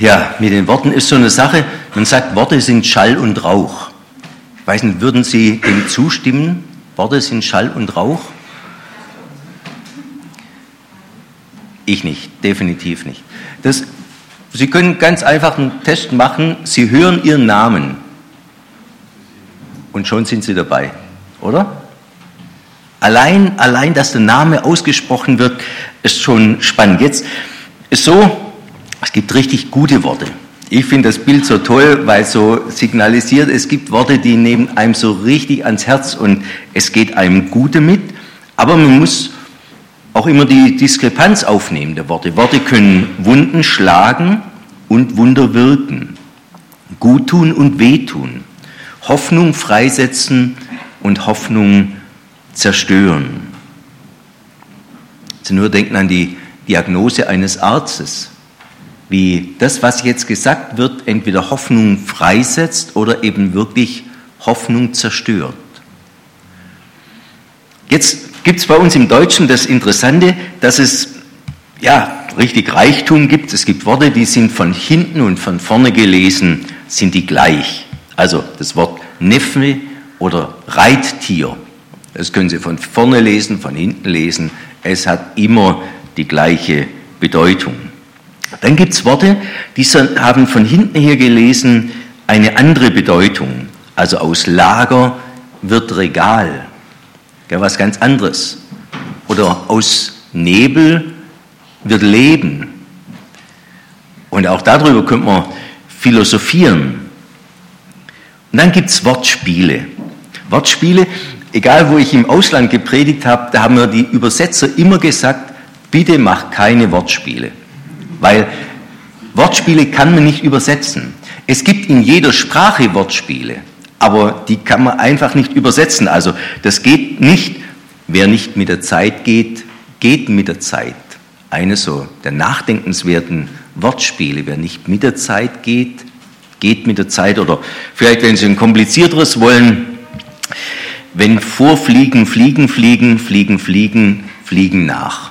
Ja, mit den Worten ist so eine Sache. Man sagt, Worte sind Schall und Rauch. Ich weiß nicht, würden Sie dem zustimmen? Worte sind Schall und Rauch? Ich nicht, definitiv nicht. Das, Sie können ganz einfach einen Test machen. Sie hören Ihren Namen und schon sind Sie dabei, oder? Allein, allein, dass der Name ausgesprochen wird, ist schon spannend. Jetzt ist so, es gibt richtig gute Worte. Ich finde das Bild so toll, weil es so signalisiert, es gibt Worte, die nehmen einem so richtig ans Herz und es geht einem gut damit. Aber man muss auch immer die Diskrepanz aufnehmen der Worte. Worte können Wunden schlagen und Wunder wirken, guttun und wehtun, Hoffnung freisetzen und Hoffnung zerstören. Sie nur denken an die Diagnose eines Arztes wie das, was jetzt gesagt wird, entweder Hoffnung freisetzt oder eben wirklich Hoffnung zerstört. Jetzt gibt es bei uns im Deutschen das Interessante, dass es ja richtig Reichtum gibt. Es gibt Worte, die sind von hinten und von vorne gelesen, sind die gleich. Also das Wort Neffe oder Reittier, das können Sie von vorne lesen, von hinten lesen. Es hat immer die gleiche Bedeutung. Dann gibt es Worte, die haben von hinten her gelesen eine andere Bedeutung. Also aus Lager wird Regal, ja, was ganz anderes. Oder aus Nebel wird Leben. Und auch darüber könnte man philosophieren. Und dann gibt es Wortspiele. Wortspiele, egal wo ich im Ausland gepredigt habe, da haben mir die Übersetzer immer gesagt, bitte mach keine Wortspiele weil Wortspiele kann man nicht übersetzen. Es gibt in jeder Sprache Wortspiele, aber die kann man einfach nicht übersetzen. Also das geht nicht. Wer nicht mit der Zeit geht, geht mit der Zeit. Eine so der nachdenkenswerten Wortspiele. Wer nicht mit der Zeit geht, geht mit der Zeit. Oder vielleicht, wenn Sie ein komplizierteres wollen, wenn vorfliegen, fliegen, fliegen, fliegen, fliegen, fliegen nach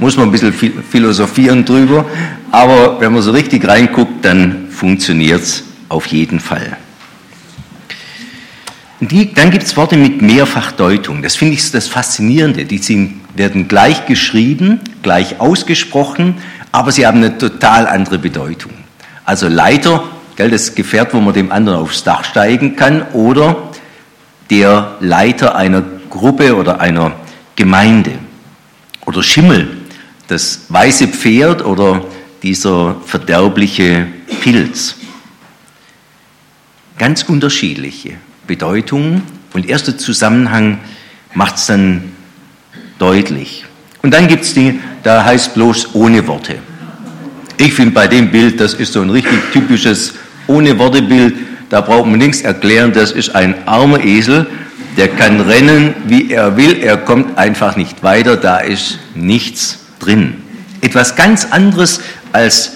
muss man ein bisschen philosophieren drüber, aber wenn man so richtig reinguckt, dann funktioniert es auf jeden Fall. Die, dann gibt es Worte mit Mehrfachdeutung. Das finde ich das Faszinierende. Die sind, werden gleich geschrieben, gleich ausgesprochen, aber sie haben eine total andere Bedeutung. Also Leiter, gell, das Gefährt, wo man dem anderen aufs Dach steigen kann, oder der Leiter einer Gruppe oder einer Gemeinde. Oder Schimmel, das weiße Pferd oder dieser verderbliche Pilz. Ganz unterschiedliche Bedeutungen und erster Zusammenhang macht es dann deutlich. Und dann gibt es die, da heißt bloß ohne Worte. Ich finde bei dem Bild, das ist so ein richtig typisches ohne Worte Bild, da braucht man nichts erklären, das ist ein armer Esel, der kann rennen, wie er will, er kommt einfach nicht weiter, da ist nichts drin. Etwas ganz anderes als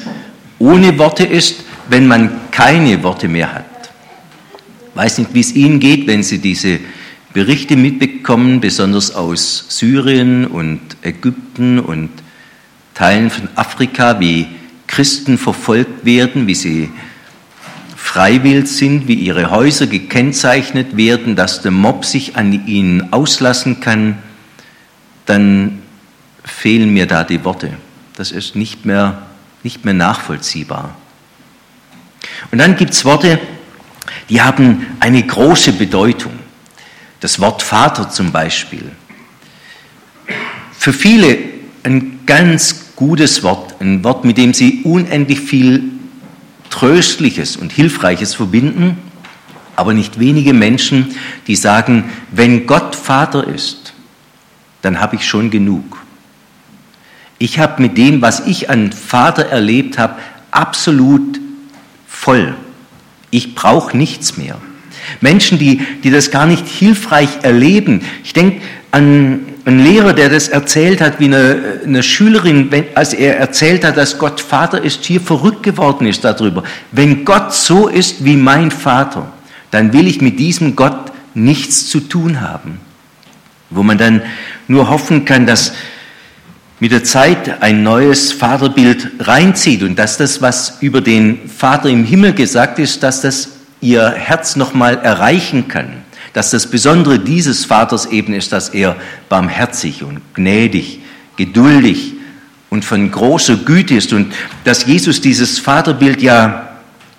ohne Worte ist, wenn man keine Worte mehr hat. Ich weiß nicht, wie es Ihnen geht, wenn Sie diese Berichte mitbekommen, besonders aus Syrien und Ägypten und Teilen von Afrika, wie Christen verfolgt werden, wie sie freiwillig sind, wie ihre Häuser gekennzeichnet werden, dass der Mob sich an ihnen auslassen kann, dann fehlen mir da die Worte. Das ist nicht mehr, nicht mehr nachvollziehbar. Und dann gibt es Worte, die haben eine große Bedeutung. Das Wort Vater zum Beispiel. Für viele ein ganz gutes Wort, ein Wort, mit dem sie unendlich viel Tröstliches und Hilfreiches verbinden, aber nicht wenige Menschen, die sagen, wenn Gott Vater ist, dann habe ich schon genug. Ich habe mit dem, was ich an Vater erlebt habe, absolut voll. Ich brauche nichts mehr. Menschen, die, die das gar nicht hilfreich erleben. Ich denke an einen Lehrer, der das erzählt hat, wie eine, eine Schülerin, wenn, als er erzählt hat, dass Gott Vater ist, hier verrückt geworden ist darüber. Wenn Gott so ist wie mein Vater, dann will ich mit diesem Gott nichts zu tun haben. Wo man dann nur hoffen kann, dass mit der Zeit ein neues Vaterbild reinzieht und dass das, was über den Vater im Himmel gesagt ist, dass das ihr Herz nochmal erreichen kann. Dass das Besondere dieses Vaters eben ist, dass er barmherzig und gnädig, geduldig und von großer Güte ist und dass Jesus dieses Vaterbild ja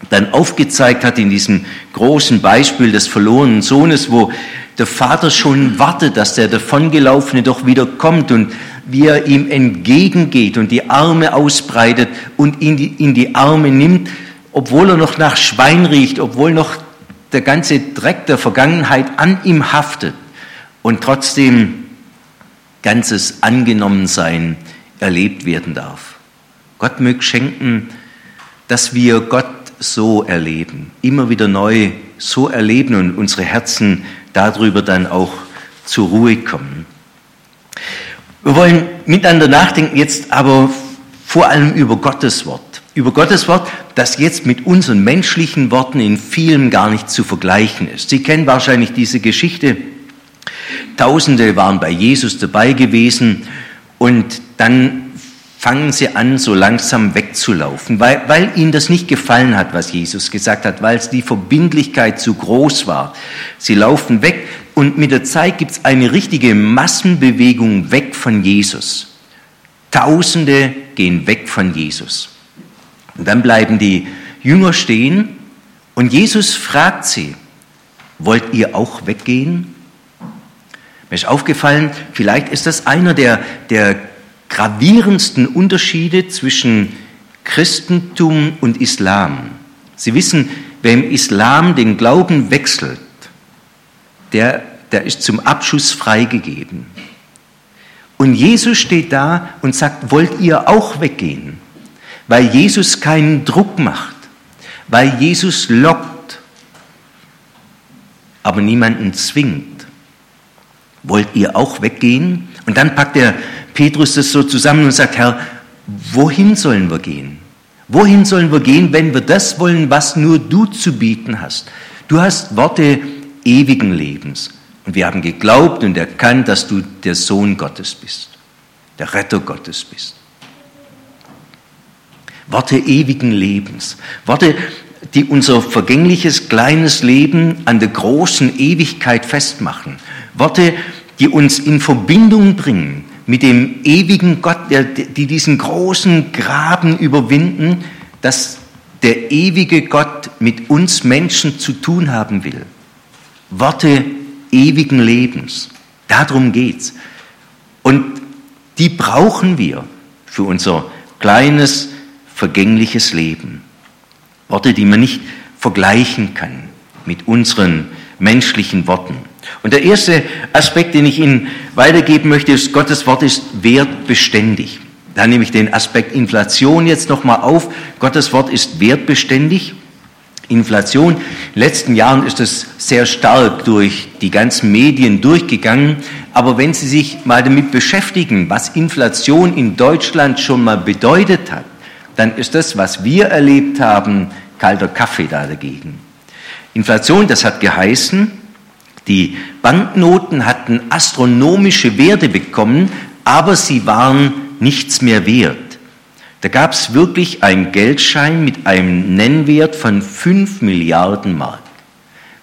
dann aufgezeigt hat in diesem großen Beispiel des verlorenen Sohnes, wo der Vater schon wartet, dass der davongelaufene doch wieder kommt und wie er ihm entgegengeht und die Arme ausbreitet und ihn in die Arme nimmt, obwohl er noch nach Schwein riecht, obwohl noch der ganze Dreck der Vergangenheit an ihm haftet und trotzdem ganzes Angenommensein erlebt werden darf. Gott möge schenken, dass wir Gott so erleben, immer wieder neu so erleben und unsere Herzen darüber dann auch zur Ruhe kommen. Wir wollen miteinander nachdenken jetzt aber vor allem über Gottes Wort. Über Gottes Wort, das jetzt mit unseren menschlichen Worten in vielem gar nicht zu vergleichen ist. Sie kennen wahrscheinlich diese Geschichte. Tausende waren bei Jesus dabei gewesen und dann fangen sie an, so langsam wegzulaufen, weil, weil ihnen das nicht gefallen hat, was Jesus gesagt hat, weil die Verbindlichkeit zu groß war. Sie laufen weg und mit der Zeit gibt es eine richtige Massenbewegung weg von Jesus. Tausende gehen weg von Jesus. Und dann bleiben die Jünger stehen und Jesus fragt sie, wollt ihr auch weggehen? Mir ist aufgefallen, vielleicht ist das einer der, der gravierendsten Unterschiede zwischen Christentum und Islam. Sie wissen, wer im Islam den Glauben wechselt, der, der ist zum Abschuss freigegeben. Und Jesus steht da und sagt, wollt ihr auch weggehen? Weil Jesus keinen Druck macht, weil Jesus lockt, aber niemanden zwingt. Wollt ihr auch weggehen? Und dann packt er Petrus das so zusammen und sagt, Herr, wohin sollen wir gehen? Wohin sollen wir gehen, wenn wir das wollen, was nur du zu bieten hast? Du hast Worte ewigen Lebens. Und wir haben geglaubt und erkannt, dass du der Sohn Gottes bist, der Retter Gottes bist. Worte ewigen Lebens. Worte, die unser vergängliches kleines Leben an der großen Ewigkeit festmachen. Worte, die uns in Verbindung bringen mit dem ewigen Gott, der, die diesen großen Graben überwinden, dass der ewige Gott mit uns Menschen zu tun haben will. Worte ewigen Lebens. Darum geht's. Und die brauchen wir für unser kleines, vergängliches Leben. Worte, die man nicht vergleichen kann mit unseren menschlichen Worten. Und der erste Aspekt, den ich Ihnen weitergeben möchte, ist, Gottes Wort ist wertbeständig. Da nehme ich den Aspekt Inflation jetzt nochmal auf. Gottes Wort ist wertbeständig. Inflation. In den letzten Jahren ist es sehr stark durch die ganzen Medien durchgegangen. Aber wenn Sie sich mal damit beschäftigen, was Inflation in Deutschland schon mal bedeutet hat, dann ist das, was wir erlebt haben, kalter Kaffee da dagegen. Inflation, das hat geheißen, die Banknoten hatten astronomische Werte bekommen, aber sie waren nichts mehr wert. Da gab es wirklich einen Geldschein mit einem Nennwert von 5 Milliarden Mark.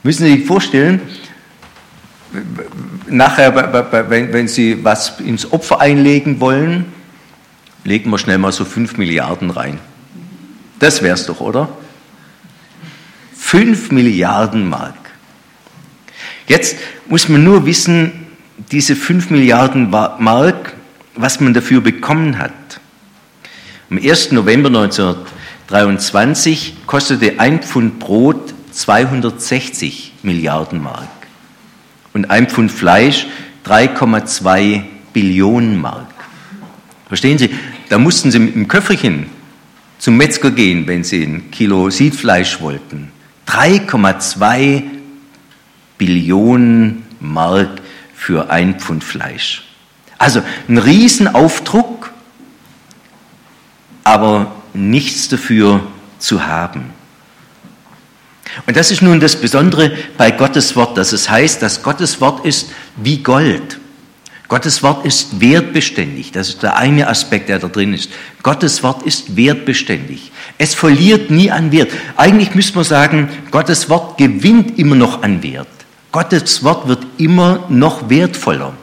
Müssen Sie sich vorstellen, nachher, wenn Sie was ins Opfer einlegen wollen, legen wir schnell mal so 5 Milliarden rein. Das wär's doch, oder? 5 Milliarden Mark. Jetzt muss man nur wissen, diese 5 Milliarden Mark, was man dafür bekommen hat. Am 1. November 1923 kostete ein Pfund Brot 260 Milliarden Mark und ein Pfund Fleisch 3,2 Billionen Mark. Verstehen Sie? Da mussten Sie mit dem Köfferchen zum Metzger gehen, wenn Sie ein Kilo Siedfleisch wollten. 3,2 Billionen Mark für ein Pfund Fleisch. Also ein Riesenaufdruck, aber nichts dafür zu haben. Und das ist nun das Besondere bei Gottes Wort, dass es heißt, dass Gottes Wort ist wie Gold. Gottes Wort ist wertbeständig. Das ist der eine Aspekt, der da drin ist. Gottes Wort ist wertbeständig. Es verliert nie an Wert. Eigentlich müsste man sagen, Gottes Wort gewinnt immer noch an Wert. Gottes Wort wird immer noch wertvoller.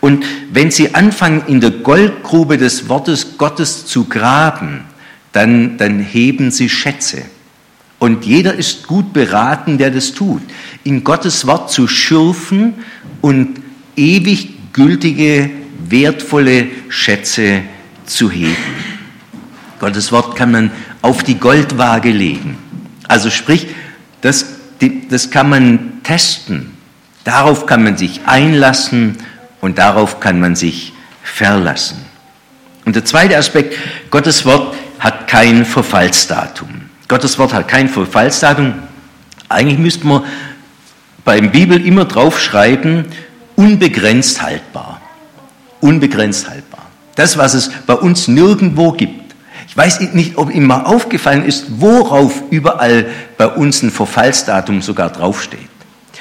Und wenn Sie anfangen, in der Goldgrube des Wortes Gottes zu graben, dann, dann heben Sie Schätze. Und jeder ist gut beraten, der das tut. In Gottes Wort zu schürfen und ewig gültige, wertvolle Schätze zu heben. Gottes Wort kann man auf die Goldwaage legen. Also sprich, das, das kann man testen. Darauf kann man sich einlassen und darauf kann man sich verlassen. Und der zweite Aspekt, Gottes Wort hat kein Verfallsdatum. Gottes Wort hat kein Verfallsdatum. Eigentlich müsste man beim Bibel immer draufschreiben, unbegrenzt haltbar. Unbegrenzt haltbar. Das, was es bei uns nirgendwo gibt. Ich weiß nicht, ob Ihnen mal aufgefallen ist, worauf überall bei uns ein Verfallsdatum sogar draufsteht.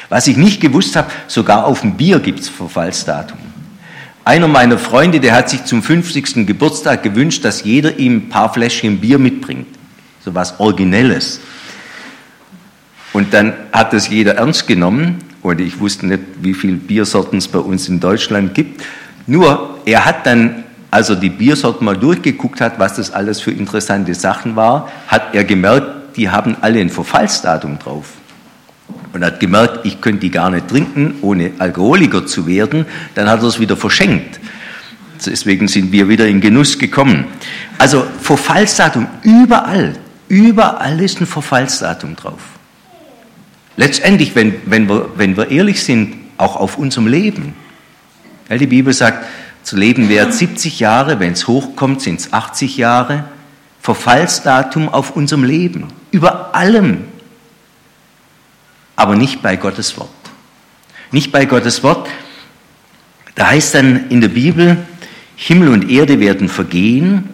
Was ich nicht gewusst habe, sogar auf dem Bier gibt es Verfallsdatum. Einer meiner Freunde, der hat sich zum 50. Geburtstag gewünscht, dass jeder ihm ein paar Fläschchen Bier mitbringt so was Originelles. Und dann hat das jeder ernst genommen und ich wusste nicht, wie viele Biersorten es bei uns in Deutschland gibt. Nur, er hat dann, als er die Biersorten mal durchgeguckt hat, was das alles für interessante Sachen war, hat er gemerkt, die haben alle ein Verfallsdatum drauf. Und hat gemerkt, ich könnte die gar nicht trinken, ohne Alkoholiker zu werden. Dann hat er es wieder verschenkt. Deswegen sind wir wieder in Genuss gekommen. Also Verfallsdatum überall. Überall ist ein Verfallsdatum drauf. Letztendlich, wenn, wenn, wir, wenn wir ehrlich sind, auch auf unserem Leben. Die Bibel sagt, zu leben währt 70 Jahre, wenn es hochkommt, sind es 80 Jahre. Verfallsdatum auf unserem Leben. Über allem. Aber nicht bei Gottes Wort. Nicht bei Gottes Wort. Da heißt dann in der Bibel, Himmel und Erde werden vergehen,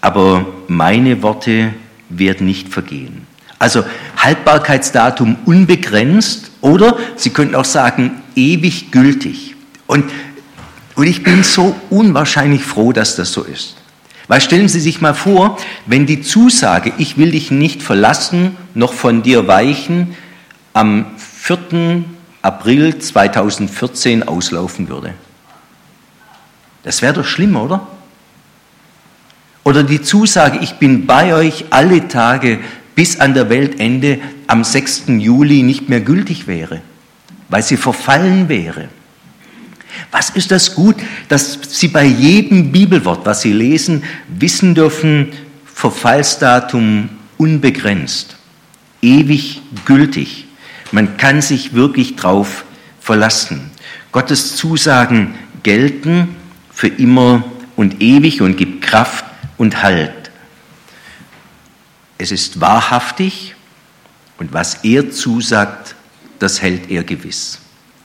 aber meine Worte werden nicht vergehen. Also Haltbarkeitsdatum unbegrenzt oder Sie könnten auch sagen ewig gültig. Und, und ich bin so unwahrscheinlich froh, dass das so ist. Weil stellen Sie sich mal vor, wenn die Zusage, ich will dich nicht verlassen, noch von dir weichen, am 4. April 2014 auslaufen würde. Das wäre doch schlimm, oder? Oder die Zusage, ich bin bei euch alle Tage bis an der Weltende am 6. Juli nicht mehr gültig wäre, weil sie verfallen wäre. Was ist das gut, dass Sie bei jedem Bibelwort, was Sie lesen, wissen dürfen, Verfallsdatum unbegrenzt, ewig gültig. Man kann sich wirklich drauf verlassen. Gottes Zusagen gelten für immer und ewig und gibt Kraft und Halt. Es ist wahrhaftig und was er zusagt, das hält er gewiss.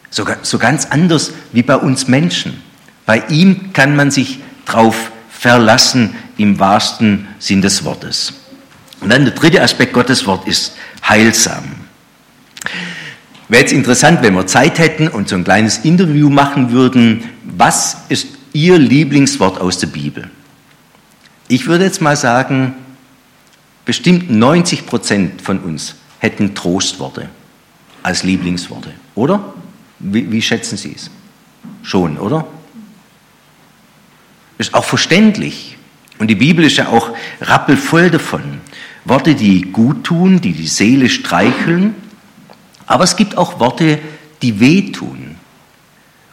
So, so ganz anders wie bei uns Menschen. Bei ihm kann man sich drauf verlassen im wahrsten Sinn des Wortes. Und dann der dritte Aspekt Gottes Wort ist heilsam. Wäre jetzt interessant, wenn wir Zeit hätten und so ein kleines Interview machen würden. Was ist Ihr Lieblingswort aus der Bibel? Ich würde jetzt mal sagen, bestimmt 90 Prozent von uns hätten Trostworte als Lieblingsworte, oder? Wie, wie schätzen Sie es? Schon, oder? Ist auch verständlich. Und die Bibel ist ja auch rappelvoll davon. Worte, die gut tun, die die Seele streicheln. Aber es gibt auch Worte, die wehtun.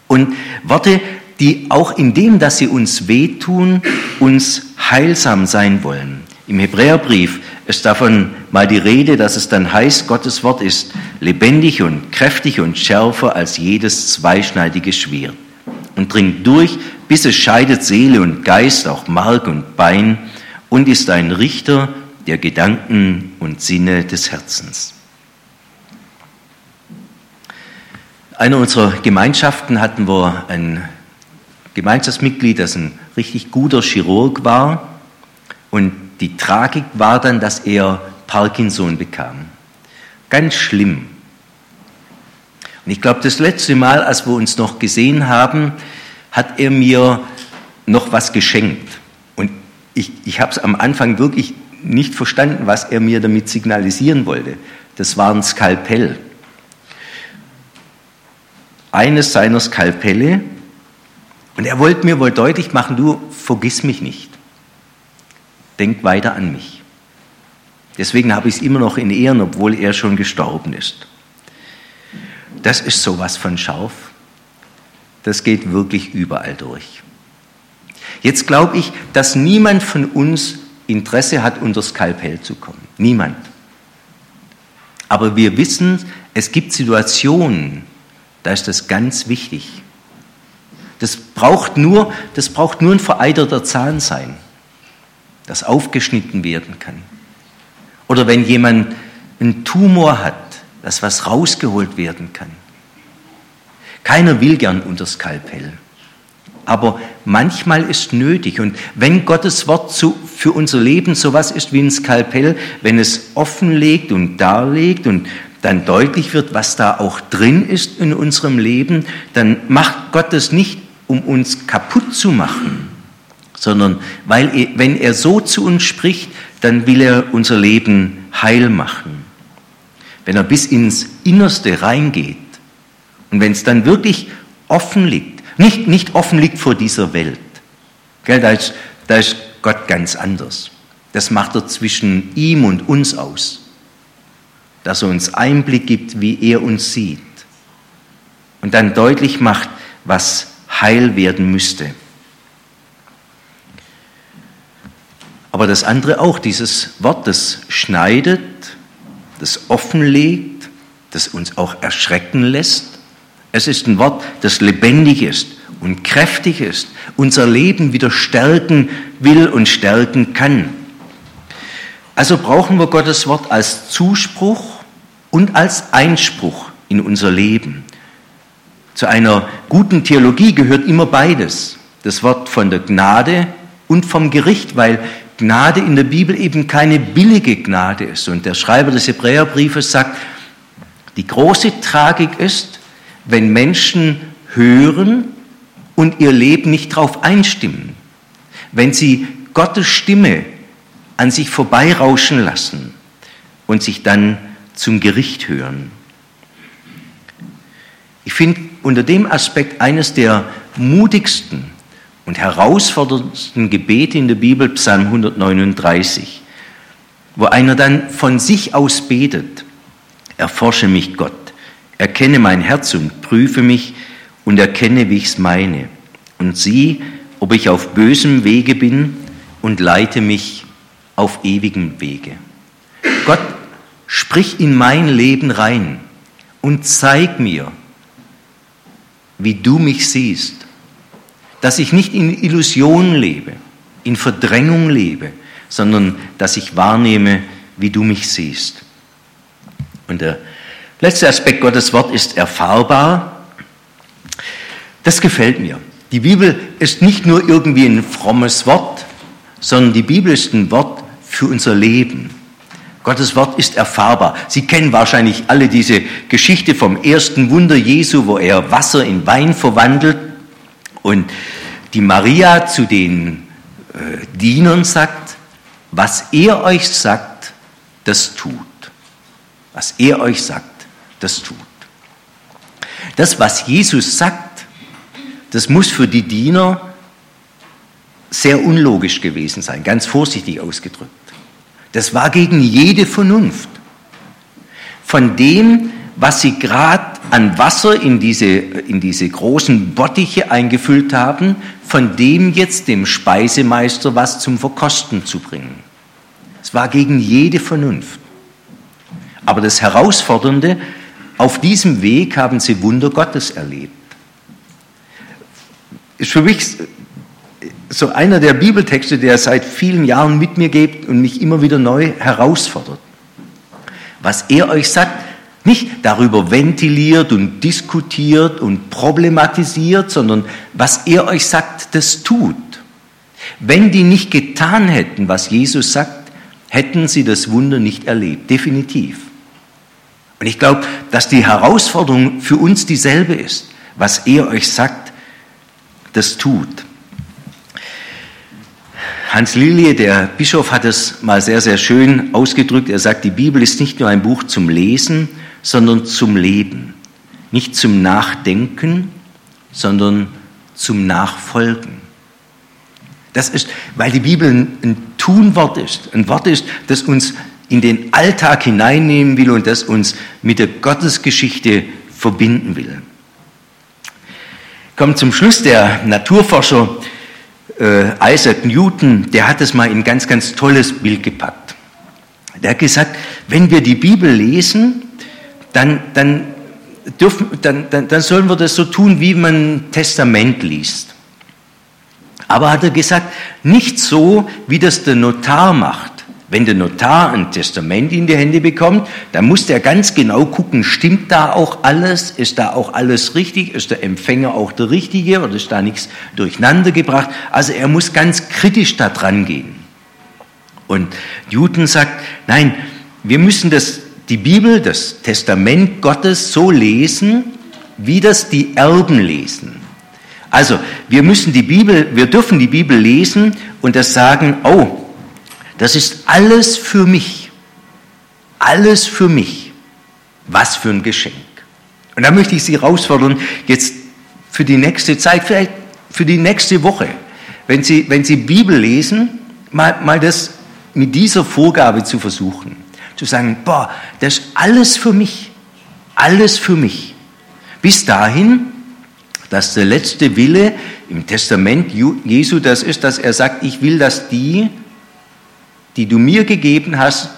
Und Worte, die auch in dem, dass sie uns wehtun, uns heilsam sein wollen. Im Hebräerbrief ist davon mal die Rede, dass es dann heißt, Gottes Wort ist lebendig und kräftig und schärfer als jedes zweischneidige Schwert und dringt durch, bis es scheidet Seele und Geist, auch Mark und Bein und ist ein Richter der Gedanken und Sinne des Herzens. Einer unserer Gemeinschaften hatten wir ein Gemeinschaftsmitglied, das ein richtig guter Chirurg war. Und die Tragik war dann, dass er Parkinson bekam. Ganz schlimm. Und ich glaube, das letzte Mal, als wir uns noch gesehen haben, hat er mir noch was geschenkt. Und ich, ich habe es am Anfang wirklich nicht verstanden, was er mir damit signalisieren wollte. Das war ein Skalpell. Eines seiner Skalpelle. Und er wollte mir wohl deutlich machen, du vergiss mich nicht. Denk weiter an mich. Deswegen habe ich es immer noch in Ehren, obwohl er schon gestorben ist. Das ist sowas von scharf. Das geht wirklich überall durch. Jetzt glaube ich, dass niemand von uns Interesse hat, unter Skalpell zu kommen. Niemand. Aber wir wissen, es gibt Situationen, da ist das ganz wichtig. Das braucht nur, das braucht nur ein vereiterter Zahn sein, das aufgeschnitten werden kann. Oder wenn jemand einen Tumor hat, dass was rausgeholt werden kann. Keiner will gern unter Skalpell. Aber manchmal ist nötig. Und wenn Gottes Wort zu, für unser Leben sowas ist wie ein Skalpell, wenn es offenlegt und darlegt und dann deutlich wird, was da auch drin ist in unserem Leben, dann macht Gott das nicht, um uns kaputt zu machen, sondern weil er, wenn er so zu uns spricht, dann will er unser Leben heil machen. Wenn er bis ins Innerste reingeht und wenn es dann wirklich offen liegt, nicht, nicht offen liegt vor dieser Welt, gell, da, ist, da ist Gott ganz anders. Das macht er zwischen ihm und uns aus, dass er uns Einblick gibt, wie er uns sieht und dann deutlich macht, was heil werden müsste. Aber das andere auch, dieses Wort, das schneidet, das offenlegt, das uns auch erschrecken lässt. Es ist ein Wort, das lebendig ist und kräftig ist, unser Leben wieder stärken will und stärken kann. Also brauchen wir Gottes Wort als Zuspruch und als Einspruch in unser Leben. Zu einer guten Theologie gehört immer beides. Das Wort von der Gnade und vom Gericht, weil Gnade in der Bibel eben keine billige Gnade ist. Und der Schreiber des Hebräerbriefes sagt, die große Tragik ist, wenn Menschen hören und ihr Leben nicht darauf einstimmen, wenn sie Gottes Stimme an sich vorbeirauschen lassen und sich dann zum Gericht hören. Ich finde unter dem Aspekt eines der mutigsten und herausforderndsten Gebete in der Bibel, Psalm 139, wo einer dann von sich aus betet, erforsche mich Gott, erkenne mein Herz und prüfe mich und erkenne, wie ich es meine, und sieh, ob ich auf bösem Wege bin und leite mich auf ewigem Wege. Gott, sprich in mein Leben rein und zeig mir, wie du mich siehst dass ich nicht in Illusionen lebe, in Verdrängung lebe, sondern dass ich wahrnehme, wie du mich siehst. Und der letzte Aspekt Gottes Wort ist erfahrbar. Das gefällt mir. Die Bibel ist nicht nur irgendwie ein frommes Wort, sondern die Bibel ist ein Wort für unser Leben. Gottes Wort ist erfahrbar. Sie kennen wahrscheinlich alle diese Geschichte vom ersten Wunder Jesu, wo er Wasser in Wein verwandelt und die Maria zu den äh, Dienern sagt, was er euch sagt, das tut. Was er euch sagt, das tut. Das, was Jesus sagt, das muss für die Diener sehr unlogisch gewesen sein, ganz vorsichtig ausgedrückt. Das war gegen jede Vernunft. Von dem, was sie gerade an Wasser in diese, in diese großen Bottiche eingefüllt haben, von dem jetzt dem Speisemeister was zum Verkosten zu bringen. Es war gegen jede Vernunft. Aber das Herausfordernde, auf diesem Weg haben sie Wunder Gottes erlebt. Ist für mich so einer der Bibeltexte, der seit vielen Jahren mit mir geht und mich immer wieder neu herausfordert. Was er euch sagt, nicht darüber ventiliert und diskutiert und problematisiert, sondern was er euch sagt, das tut. Wenn die nicht getan hätten, was Jesus sagt, hätten sie das Wunder nicht erlebt, definitiv. Und ich glaube, dass die Herausforderung für uns dieselbe ist. Was er euch sagt, das tut. Hans Lilie, der Bischof, hat es mal sehr, sehr schön ausgedrückt. Er sagt, die Bibel ist nicht nur ein Buch zum Lesen, sondern zum Leben. Nicht zum Nachdenken, sondern zum Nachfolgen. Das ist, weil die Bibel ein, Tunwort ist, ein Wort ist, das uns in den Alltag hineinnehmen will und das uns mit der Gottesgeschichte verbinden will. Kommt zum Schluss der Naturforscher äh, Isaac Newton, der hat es mal in ganz, ganz tolles Bild gepackt. Der hat gesagt, wenn wir die Bibel lesen, dann, dann, dürfen, dann, dann, dann sollen wir das so tun, wie man ein Testament liest. Aber hat er gesagt, nicht so, wie das der Notar macht. Wenn der Notar ein Testament in die Hände bekommt, dann muss der ganz genau gucken, stimmt da auch alles? Ist da auch alles richtig? Ist der Empfänger auch der Richtige oder ist da nichts durcheinander gebracht? Also er muss ganz kritisch da dran gehen. Und Newton sagt, nein, wir müssen das, die Bibel, das Testament Gottes so lesen, wie das die Erben lesen. Also, wir müssen die Bibel, wir dürfen die Bibel lesen und das sagen, oh, das ist alles für mich. Alles für mich. Was für ein Geschenk. Und da möchte ich Sie herausfordern, jetzt für die nächste Zeit, vielleicht für die nächste Woche, wenn Sie, wenn Sie Bibel lesen, mal, mal das mit dieser Vorgabe zu versuchen. Zu sagen, boah, das ist alles für mich. Alles für mich. Bis dahin, dass der letzte Wille im Testament Jesu das ist, dass er sagt, ich will, dass die, die du mir gegeben hast,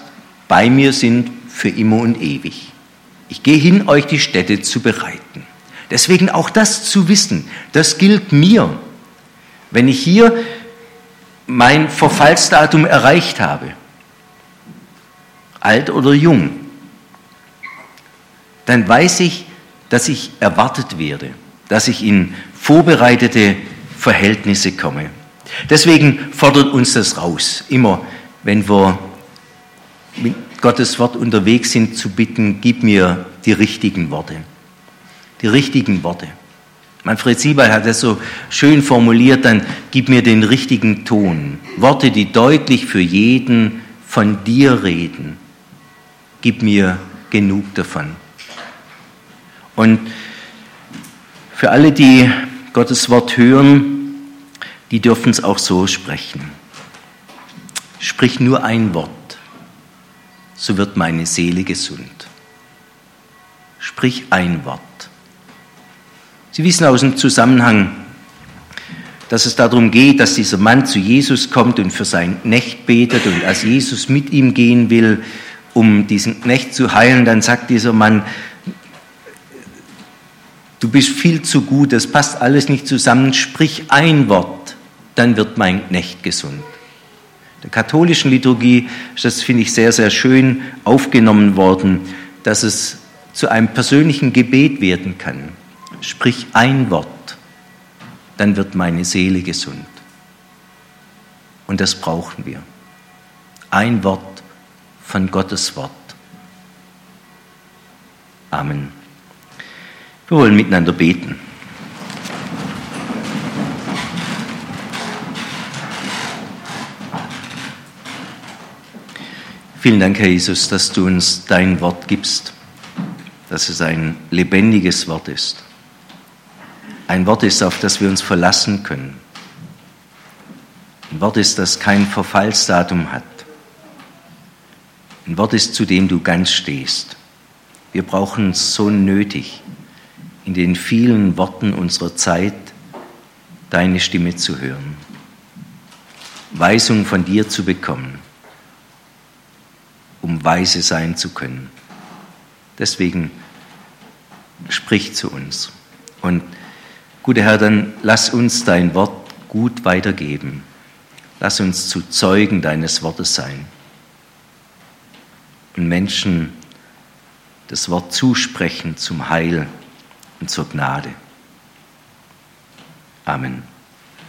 bei mir sind für immer und ewig. Ich gehe hin, euch die Städte zu bereiten. Deswegen auch das zu wissen, das gilt mir. Wenn ich hier mein Verfallsdatum erreicht habe, alt oder jung, dann weiß ich, dass ich erwartet werde, dass ich in vorbereitete Verhältnisse komme. Deswegen fordert uns das raus, immer wenn wir mit Gottes Wort unterwegs sind, zu bitten, gib mir die richtigen Worte. Die richtigen Worte. Manfred Siebel hat das so schön formuliert, dann gib mir den richtigen Ton. Worte, die deutlich für jeden von dir reden. Gib mir genug davon. Und für alle, die Gottes Wort hören, die dürfen es auch so sprechen. Sprich nur ein Wort, so wird meine Seele gesund. Sprich ein Wort. Sie wissen aus dem Zusammenhang, dass es darum geht, dass dieser Mann zu Jesus kommt und für seinen Knecht betet und als Jesus mit ihm gehen will, um diesen Knecht zu heilen, dann sagt dieser Mann, du bist viel zu gut, das passt alles nicht zusammen, sprich ein Wort, dann wird mein Knecht gesund der katholischen Liturgie ist das, finde ich, sehr, sehr schön aufgenommen worden, dass es zu einem persönlichen Gebet werden kann. Sprich ein Wort, dann wird meine Seele gesund. Und das brauchen wir. Ein Wort von Gottes Wort. Amen. Wir wollen miteinander beten. Vielen Dank, Herr Jesus, dass du uns dein Wort gibst, dass es ein lebendiges Wort ist. Ein Wort ist, auf das wir uns verlassen können. Ein Wort ist, das kein Verfallsdatum hat. Ein Wort ist, zu dem du ganz stehst. Wir brauchen es so nötig, in den vielen Worten unserer Zeit deine Stimme zu hören, Weisung von dir zu bekommen um weise sein zu können. Deswegen sprich zu uns. Und guter Herr, dann lass uns dein Wort gut weitergeben. Lass uns zu Zeugen deines Wortes sein. Und Menschen das Wort zusprechen zum Heil und zur Gnade. Amen.